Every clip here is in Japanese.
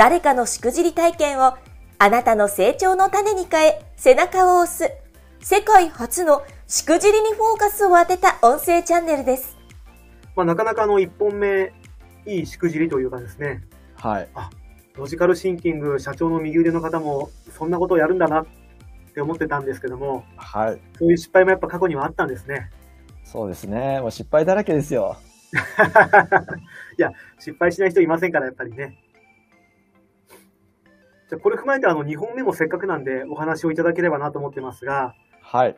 誰かのしくじり体験をあなたの成長の種に変え背中を押す世界初のしくじりにフォーカスを当てた音声チャンネルです。まあ、なかなかの一本目、いいしくじりというかですね。はい。あ、ロジカルシンキング社長の右腕の方もそんなことをやるんだなって思ってたんですけども。はい。そういう失敗もやっぱ過去にはあったんですね。そうですね。もう失敗だらけですよ。いや、失敗しない人いませんから、やっぱりね。じゃこれ踏まえてあの2本目もせっかくなんでお話をいただければなと思ってますが、はい。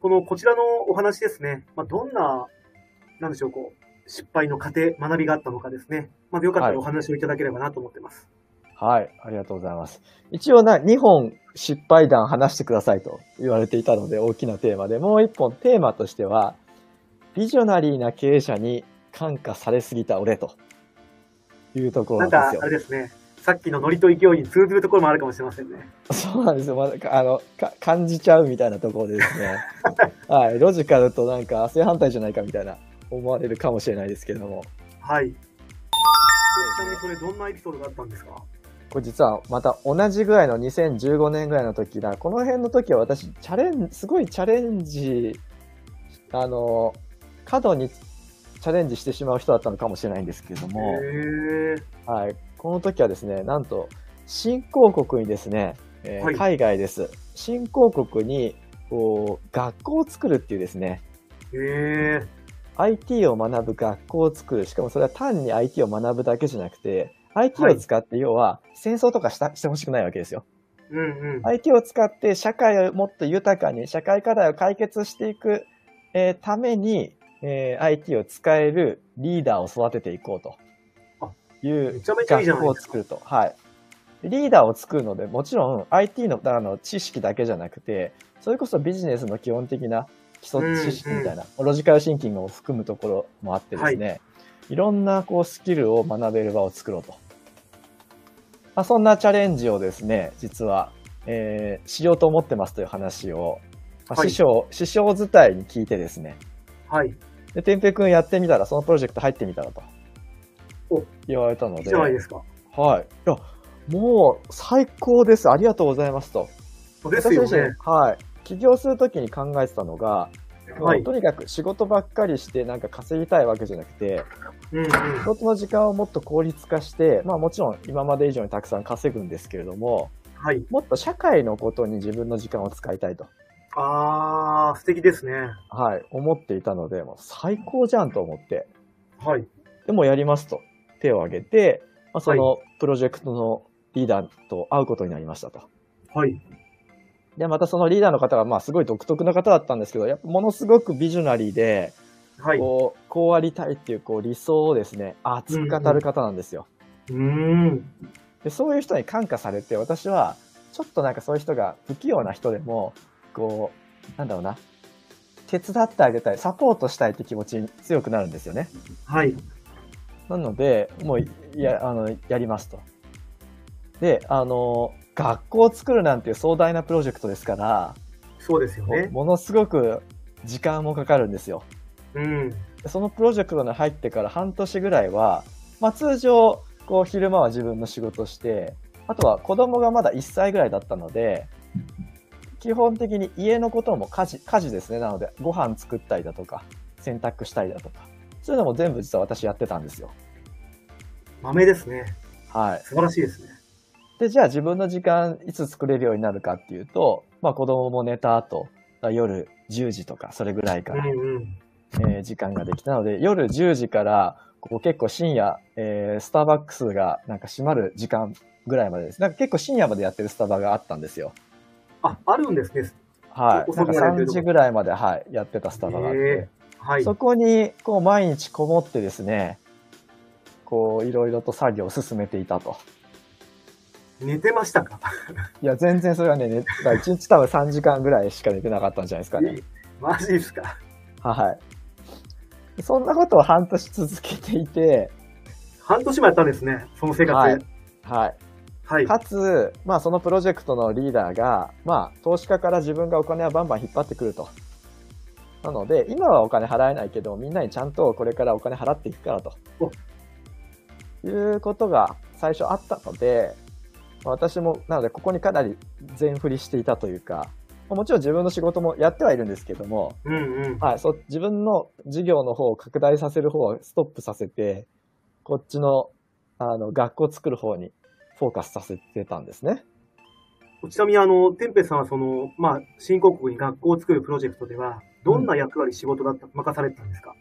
このこちらのお話ですね、まあ、どんな、なんでしょう、こう、失敗の過程、学びがあったのかですね、まあ、よかったらお話をいただければなと思ってます。はい、はい、ありがとうございます。一応な、2本失敗談話してくださいと言われていたので、大きなテーマで、もう1本テーマとしては、ビジョナリーな経営者に感化されすぎた俺というところなんですよ。あれですね。さっきのノリと勢いに通ずるところもあるかもしれませんね。そうなんですよ。まだあのか感じちゃうみたいなところでですね。はい。ロジカルとなんか正反対じゃないかみたいな思われるかもしれないですけれども。はい。ちなみにそれどんなエピソードがあったんですか？これ実はまた同じぐらいの2015年ぐらいの時だ。この辺の時は私、チャレン、すごいチャレンジ、あの、過度にチャレンジしてしまう人だったのかもしれないんですけれども、はい、この時はですね、なんと、新興国にですね、えーはい、海外です。新興国に、こう、学校を作るっていうですね、へ IT を学ぶ学校を作る。しかもそれは単に IT を学ぶだけじゃなくて、IT を使って要は戦争とかしたしてほしくないわけですよ。うんうん、IT を使って社会をもっと豊かに、社会課題を解決していく、えー、ために、えー、IT を使えるリーダーを育てていこうと。いう学校を作ると。はい。リーダーを作るので、もちろん IT のあの知識だけじゃなくて、それこそビジネスの基本的な基礎知識みたいな、ロジカルシンキングを含むところもあってですね、はい、いろんなこうスキルを学べる場を作ろうと。まあ、そんなチャレンジをですね、実は、えー、しようと思ってますという話を、まあ、師匠、はい、師匠伝いに聞いてですね、はい。で、てんぺいくんやってみたら、そのプロジェクト入ってみたらと。言われたので。じゃないですか。はい。いや、もう最高です。ありがとうございますと。ですよね。はい。起業するときに考えてたのが、はい、とにかく仕事ばっかりしてなんか稼ぎたいわけじゃなくて、うんうん、仕事の時間をもっと効率化して、まあもちろん今まで以上にたくさん稼ぐんですけれども、はい、もっと社会のことに自分の時間を使いたいと。ああ、素敵ですね。はい、思っていたので、もう最高じゃんと思って。はい。でもやりますと。手を挙げて、まあ、そのプロジェクトのリーダーと会うことになりましたと。はい。で、またそのリーダーの方が、まあ、すごい独特な方だったんですけど、やっぱものすごくビジョナリーで、はい、こう、こうありたいっていうこう理想をですね、熱く語る方なんですよ。うん、うん、で。そういう人に感化されて、私は、ちょっとなんかそういう人が不器用な人でも、こう、なんだろうな、手伝ってあげたい、サポートしたいって気持ちに強くなるんですよね。はい。なので、もう、や、あの、やりますと。で、あの、学校を作るなんていう壮大なプロジェクトですから、そうですよね。ものすごく時間もかかるんですよ。うん。そのプロジェクトに入ってから半年ぐらいは、まあ通常、こう昼間は自分の仕事して、あとは子供がまだ1歳ぐらいだったので、基本的に家のことも家事、家事ですね。なので、ご飯作ったりだとか、洗濯したりだとか、そういうのも全部実は私やってたんですよ。豆ですね。はい。素晴らしいですね。で、じゃあ自分の時間いつ作れるようになるかっていうと、まあ子供も寝た後、夜10時とかそれぐらいから、うんうん、えー、時間ができたので、夜10時からここ結構深夜、えー、スターバックスがなんか閉まる時間ぐらいまでです。なんか結構深夜までやってるスタバがあったんですよ。あ、あるんですね。はい。なんか3時ぐらいまで、はい、やってたスタバがあって。はい、そこに、こう、毎日こもってですね、こう、いろいろと作業を進めていたと。寝てましたか？いや、全然それはね、ね1日多分3時間ぐらいしか寝てなかったんじゃないですかね。マジですか？はい。そんなことを半年続けていて、半年もやったんですね、その生活。はい。はい。はい、かつ、まあそのプロジェクトのリーダーが、まあ投資家から自分がお金はバンバン引っ張ってくると。なので、今はお金払えないけど、みんなにちゃんとこれからお金払っていくからと。いうことが最初あったので、私も、なのでここにかなり全振りしていたというか、もちろん自分の仕事もやってはいるんですけども、うんうん、はい、そ自分の事業の方を拡大させる方をストップさせて、こっちのあの学校を作る方にフォーカスさせてたんですね。ちなみに、あの、テンペさんはその、まあ、新興国に学校を作るプロジェクトでは、どんな役割、仕事だった、任されてたんですか？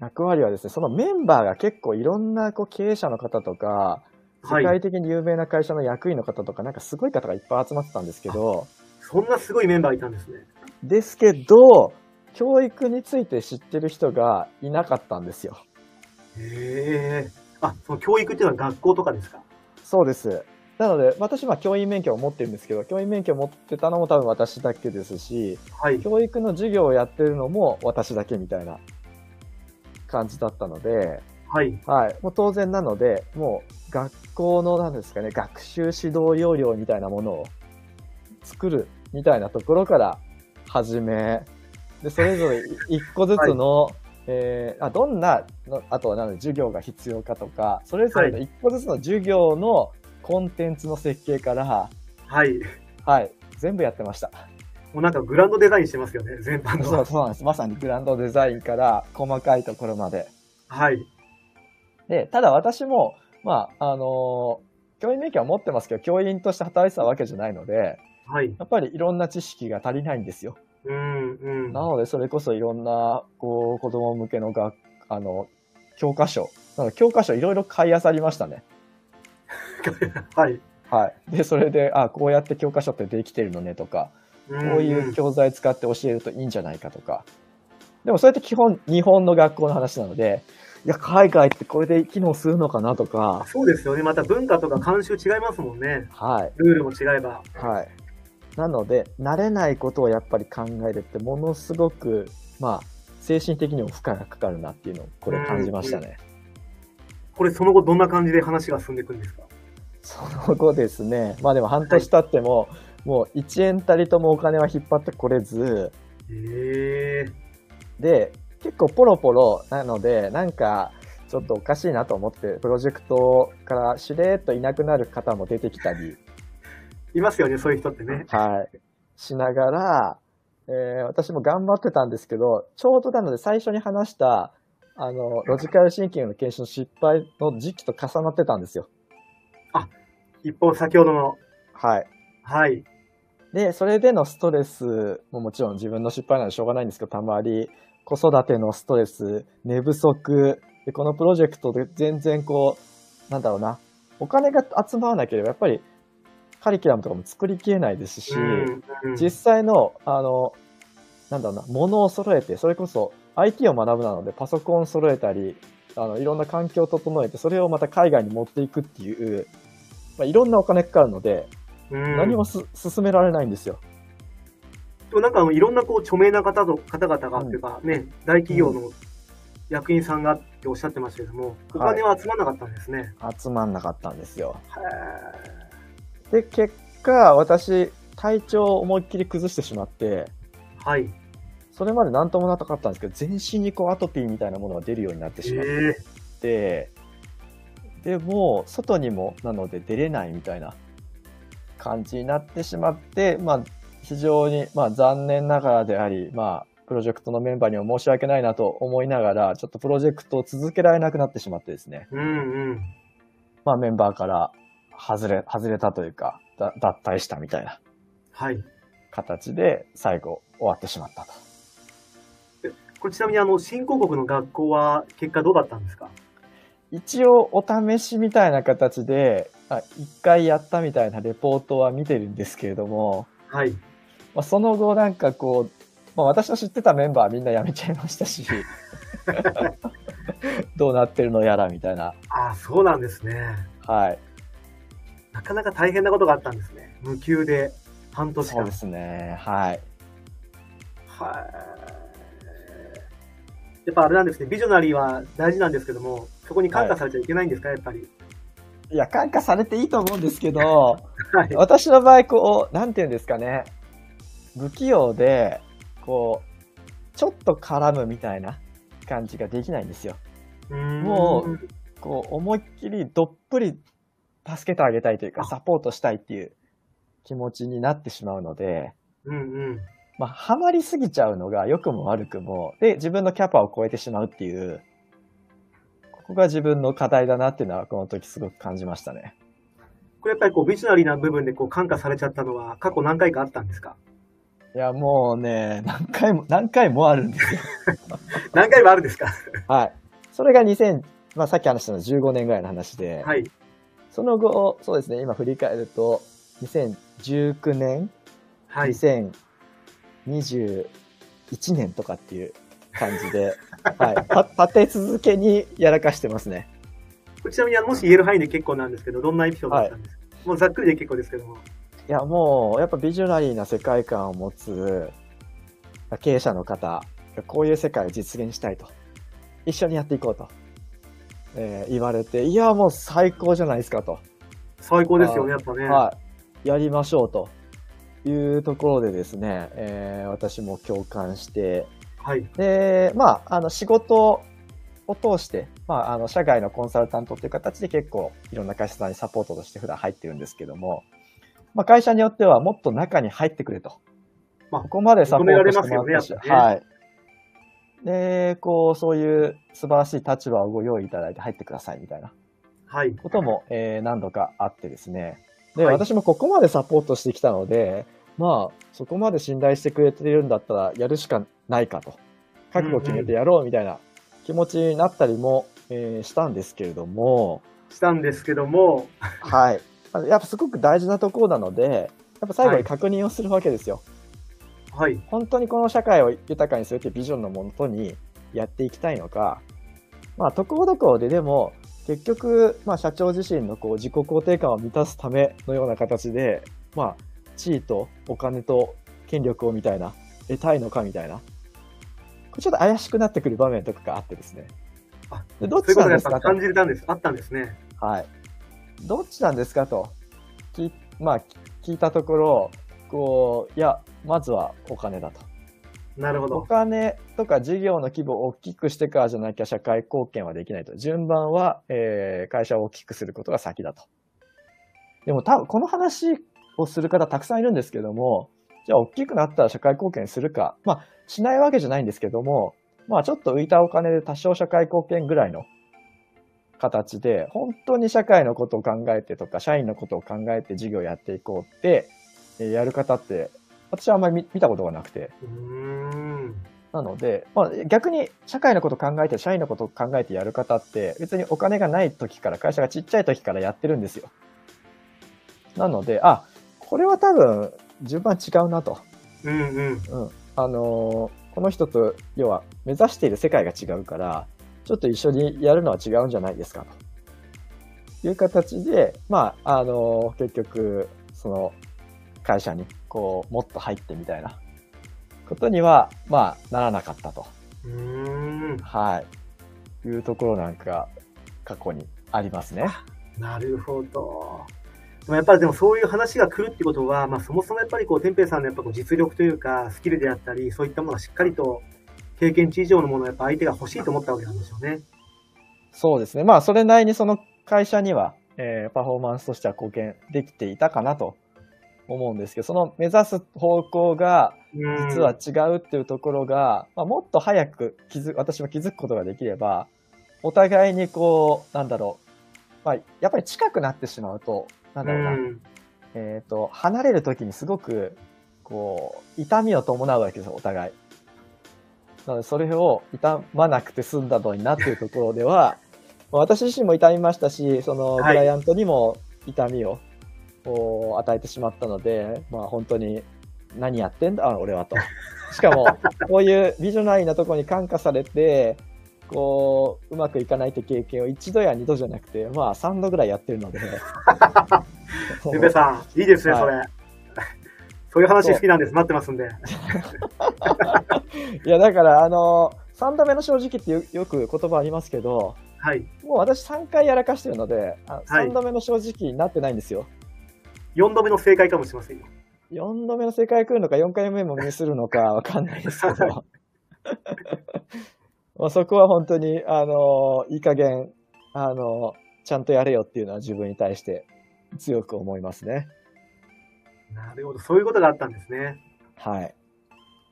役割はですね、そのメンバーが結構いろんなこう経営者の方とか、世界的に有名な会社の役員の方とか、なんかすごい方がいっぱい集まってたんですけど、そんなすごいメンバーいたんですね。ですけど、教育について知ってる人がいなかったんですよ。へえ。あ、その教育っていうのは学校とかですか？そうです。なので、私は教員免許を持ってるんですけど、教員免許を持ってたのも多分私だけですし、はい、教育の授業をやってるのも私だけみたいな感じだったので、はい。はい。もう当然なので、もう学校のなんですかね、学習指導要領みたいなものを作るみたいなところから始め、で、それぞれ一個ずつの、はいえー、あどんなあとは何授業が必要かとか、それぞれの一個ずつの授業のコンテンツの設計から、はい。はい。全部やってました。もうなんかグランドデザインしてますよね、全般の。そうそうなんです。まさにグランドデザインから細かいところまで。はい。で、ただ私も、まあ、あのー、教員免許は持ってますけど、教員として働いてたわけじゃないので、はい。やっぱりいろんな知識が足りないんですよ。うんうん、なので、それこそいろんな、こう、子供向けの学、あの、教科書。教科書いろいろ買い漁りましたね。はい。はい。で、それで、あ、こうやって教科書ってできてるのねとか、こういう教材使って教えるといいんじゃないかとか。でも、それって基本、日本の学校の話なので、いや、海外ってこれで機能するのかなとか。そうですよね。また文化とか慣習違いますもんね。はい。ルールも違えば。はい。なので、慣れないことをやっぱり考えるって、ものすごく、まあ、精神的にも負荷がかかるなっていうのを、これ感じましたね。これ、その後、どんな感じで話が進んでいくんですか？その後ですね、まあでも半年経っても、はい、もう1円たりともお金は引っ張ってこれず、えー、で、結構ポロポロなので、なんか、ちょっとおかしいなと思って、プロジェクトからしれっといなくなる方も出てきたり、いますよね、そういう人ってね。はい。しながら、えー、私も頑張ってたんですけど、ちょうどなので最初に話した、あの、ロジカルシンキングの研修の失敗の時期と重なってたんですよ。あ、一方先ほどの。はい。はい。で、それでのストレスももちろん自分の失敗なのでしょうがないんですけど、たまり、子育てのストレス、寝不足、で、このプロジェクトで全然こう、なんだろうな、お金が集まらなければ、やっぱりカリキュラムとかも作りきれないですし、実際の、あの、なんだろうな、ものを揃えて、それこそ IT を学ぶなのでパソコンを揃えたり、あの、いろんな環境を整えて、それをまた海外に持っていくっていう、まあ、いろんなお金かかるので、何もす進められないんですよ。でもなんかいろんなこう著名な方と方々がっていうかね、大企業の役員さんがっておっしゃってましたけども、お金は集まらなかったんですね。集まんなかったんですよ。へで、結果、私、体調を思いっきり崩してしまって、はい。それまで何ともなかったんですけど、全身にこうアトピーみたいなものが出るようになってしまって、えー、で、もう外にもなので出れないみたいな感じになってしまって、まあ、非常に、まあ、残念ながらであり、まあ、プロジェクトのメンバーには申し訳ないなと思いながら、ちょっとプロジェクトを続けられなくなってしまってですね。うんうん。まあ、メンバーから外れ、外れたというか、だ脱退したみたいな。はい。形で最後終わってしまったと。これちなみにあの、新興国の学校は結果どうだったんですか？一応お試しみたいな形で、一回やったみたいなレポートは見てるんですけれども、はい。まあ、その後なんかこう、まあ、私の知ってたメンバーはみんな辞めちゃいましたし、どうなってるのやらみたいな。ああ、そうなんですね。はい。なかなか大変なことがあったんですね。無給で半年間。そうですね。はい。はい。やっぱあれなんですね、ビジョナリーは大事なんですけども、そこに感化されちゃいけないんですか、はい、やっぱり。いや、感化されていいと思うんですけど、はい、私の場合、こう、なんていうんですかね、不器用で、こう、ちょっと絡むみたいな感じができないんですよ。もう、こう、思いっきりどっぷり助けてあげたいというか、サポートしたいっていう気持ちになってしまうので、うんうん。まあ、ハマりすぎちゃうのが良くも悪くも、で、自分のキャパを超えてしまうっていう、ここが自分の課題だなっていうのは、この時すごく感じましたね。これやっぱりこう、ビジョナリーな部分でこう、感化されちゃったのは、過去何回かあったんですか？いや、もうね、何回も、何回もあるんですよ。何回もあるんですか？はい。それが2000、まあさっき話したの15年ぐらいの話で、はい。その後、そうですね、今振り返ると、2019年、はい、2021年とかっていう感じで、はい、立て続けにやらかしてますね。ちなみに、もし言える範囲で結構なんですけど、どんなエピソードだったんですか、はい、もうざっくりで結構ですけども。いや、もう、やっぱビジョナリーな世界観を持つ経営者の方、こういう世界を実現したいと。一緒にやっていこうと。えー、言われて、いや、もう最高じゃないですかと。最高ですよね、やっぱね。はい。やりましょうというところでですね、えー、私も共感して、はい。で、まあ、あの、仕事を通して、まあ、あの、社外のコンサルタントっていう形で結構いろんな会社さんにサポートとして普段入ってるんですけども、まあ、会社によってはもっと中に入ってくれと。まあ、ここまでサポートしてもらったし、ねね、はい。で、こう、そういう素晴らしい立場をご用意いただいて入ってくださいみたいな。はい。ことも、えー、何度かあってですね。で、はい、私もここまでサポートしてきたので、まあ、そこまで信頼してくれているんだったら、やるしかないかと。覚悟決めてやろうみたいな気持ちになったりも、えー、したんですけれども。したんですけども。はい。やっぱすごく大事なところなので、やっぱ最後に確認をするわけですよ。はい。本当にこの社会を豊かにするというビジョンのもとにやっていきたいのか、まあ、ところどころででも、結局、まあ、社長自身のこう自己肯定感を満たすためのような形で、まあ、地位とお金と権力をみたいな、得たいのかみたいな。ちょっと怪しくなってくる場面とかがあってですね。あ、でどっちなんですか感じたんです。あったんですね。はい。どっちなんですかと、きまあ、聞いたところ、こう、いや、まずはお金だと。なるほど。お金とか事業の規模を大きくしてからじゃなきゃ社会貢献はできないと。順番は、えー、会社を大きくすることが先だと。でも多分この話をする方たくさんいるんですけども、じゃあ大きくなったら社会貢献するか。まあ、しないわけじゃないんですけども、まあちょっと浮いたお金で多少社会貢献ぐらいの形で、本当に社会のことを考えてとか、社員のことを考えて事業をやっていこうって、えやる方って、私はあんまり見たことがなくて。なので、まあ、逆に社会のことを考えて、社員のことを考えてやる方って、別にお金がない時から、会社がちっちゃい時からやってるんですよ。なので、あ、これは多分、順番違うなと。うんうん。うん。あのー、この人と、要は、目指している世界が違うから、ちょっと一緒にやるのは違うんじゃないですかという形で、まあ、あの、結局、その、会社に、こう、もっと入ってみたいなことには、まあ、ならなかったと。はい。いうところなんか、過去にありますね。なるほど。でもやっぱりでもそういう話が来るってことは、まあそもそもやっぱりこう、天平さんのやっぱこう実力というか、スキルであったり、そういったものがしっかりと経験値以上のものをやっぱ相手が欲しいと思ったわけなんでしょうね。そうですね。まあ、それなりにその会社には、えー、パフォーマンスとしては貢献できていたかなと思うんですけど、その目指す方向が実は違うっていうところが、まあ、もっと早く気づ、私は気づくことができれば、お互いにこう、なんだろう、まあ、やっぱり近くなってしまうと、なんだろうな、うえっ、ー、と、離れるときにすごく、こう、痛みを伴うわけですよ、お互い。なので、それを痛まなくて済んだのになっていうところでは、私自身も痛みましたし、そのクライアントにも痛みを、与えてしまったので、まあ本当に何やってんだ、俺はと。しかも、こういうビジョナリーなところに感化されて、こう、うまくいかないって経験を一度や二度じゃなくて、まあ三度ぐらいやってるので。ゆべさん、いいですね、はい、それ。そういう話好きなんです。待ってますんで。いや、だから、あの、3度目の正直ってよく言葉ありますけど、はい。もう私3回やらかしてるので、あ3度目の正直になってないんですよ。4度目の正解かもしれませんよ。4度目の正解来るのか、4回目もミスるのかわかんないですけど。まあそこは本当に、あの、いい加減、あの、ちゃんとやれよっていうのは自分に対して強く思いますね。なるほど、そういうことがあったんですね。はい。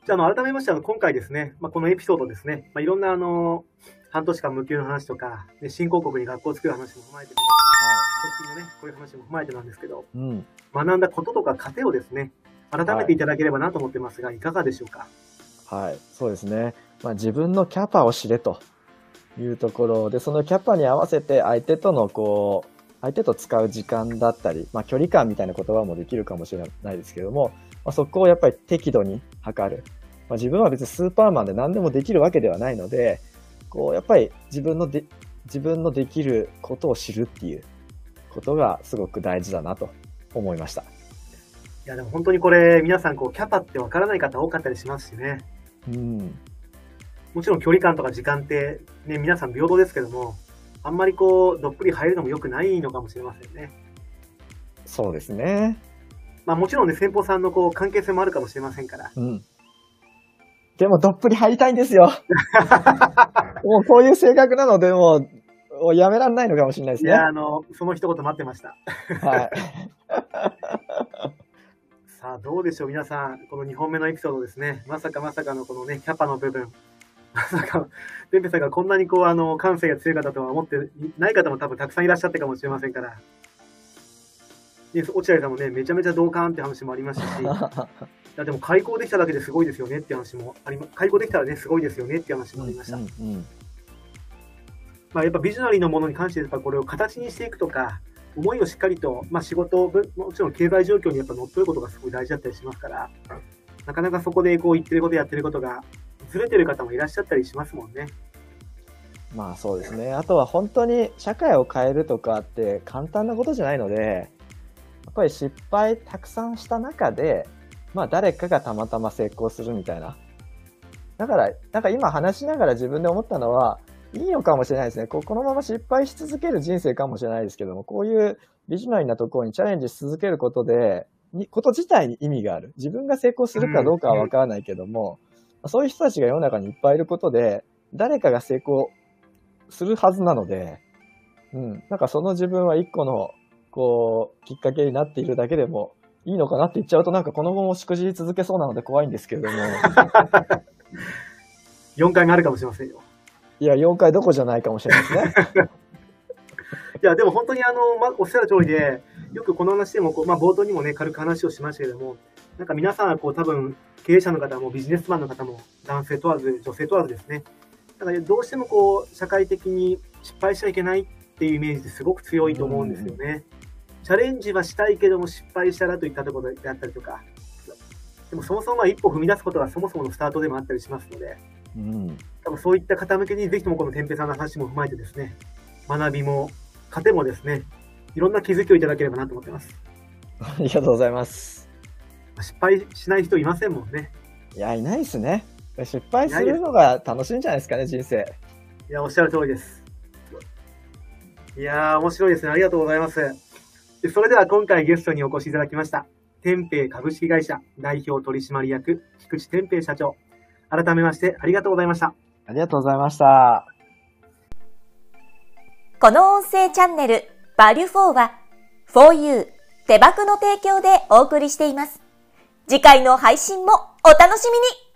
じゃあ、改めまして、あの、今回ですね、まあ、このエピソードですね、まあ、いろんな、あの、半年間無給の話とか、で新興国に学校を作る話も踏まえて、はい、のね、こういう話も踏まえてなんですけど、うん、学んだこととか糧をですね、改めていただければなと思ってますが、はい、いかがでしょうか？はい、そうですね。まあ、自分のキャパを知れというところで、そのキャパに合わせて相手とのこう、相手と使う時間だったり、まあ、距離感みたいな言葉もできるかもしれないですけども、まあ、そこをやっぱり適度に測る。まあ、自分は別にスーパーマンで何でもできるわけではないので、こう、やっぱり自分ので、自分のできることを知るっていうことがすごく大事だなと思いました。いや、でも本当にこれ、皆さん、こう、キャパってわからない方多かったりしますしね。うん。もちろん距離感とか時間って、ね、皆さん平等ですけども、あんまりこう、どっぷり入るのも良くないのかもしれませんね。そうですね。まあもちろんね、先方さんのこう、関係性もあるかもしれませんから。うん。でもどっぷり入りたいんですよ。もうこういう性格なので、もう、やめられないのかもしれないですね。いや、あの、その一言待ってました。はい。さあ、どうでしょう、皆さん。この2本目のエピソードですね。まさかまさかのこのね、キャパの部分。まさか、ペンペさんがこんなにこう、あの、感性が強い方とは思ってない方も多分たくさんいらっしゃったかもしれませんから。で、落合さんもね、めちゃめちゃ同感って話もありましたし、いやでも開校できただけですごいですよねって話もありま、開校できたらね、すごいですよねって話もありました。うんうんうん、まあ、やっぱビジョナリーのものに関してやっぱこれを形にしていくとか、思いをしっかりと、まあ、仕事、もちろん経済状況にやっぱ乗っ取ることがすごい大事だったりしますから、なかなかそこでこう言ってることやってることがずれてる方もいらっしゃったりしますもんね。まあそうですね。あとは本当に社会を変えるとかって簡単なことじゃないので、やっぱり失敗たくさんした中で、まあ誰かがたまたま成功するみたいな。だから、なんか今話しながら自分で思ったのは、いいのかもしれないですね。ここのまま失敗し続ける人生かもしれないですけども、こういうビジョナリーなところにチャレンジし続けることで、こと自体に意味がある。自分が成功するかどうかはわからないけども、そういう人たちが世の中にいっぱいいることで、誰かが成功するはずなので、うん。なんかその自分は一個の、こう、きっかけになっているだけでもいいのかなって言っちゃうとなんかこの後もしくじり続けそうなので怖いんですけれども。4回目あるかもしれませんよ。いや、4回どこじゃないかもしれないですね。いや、でも本当にあの、ま、おっしゃる通りで、よくこの話でもこう、まあ、冒頭にもね、軽く話をしましたけれども、なんか皆さんはこう、多分、経営者の方もビジネスマンの方も男性問わず、女性問わずですね。だからどうしてもこう、社会的に失敗しちゃいけないっていうイメージってすごく強いと思うんですよね。チャレンジはしたいけども失敗したらといったところであったりとか、でもそもそも一歩踏み出すことがそもそものスタートでもあったりしますので、うん、多分そういった方向けにぜひともこの天平さんの話も踏まえてですね、学びも、糧もですね、いろんな気づきをいただければなと思ってます。ありがとうございます。失敗しない人いませんもんね。いや、いないですね。失敗するのが楽しいんじゃないですかね、人生。いや、おっしゃる通りです。いやー、面白いですね。ありがとうございます。それでは今回ゲストにお越しいただきました。天平株式会社代表取締役、菊池天平社長。改めましてありがとうございました。ありがとうございました。この音声チャンネル、バリュフォーは、4U 手箱の提供でお送りしています。次回の配信もお楽しみに。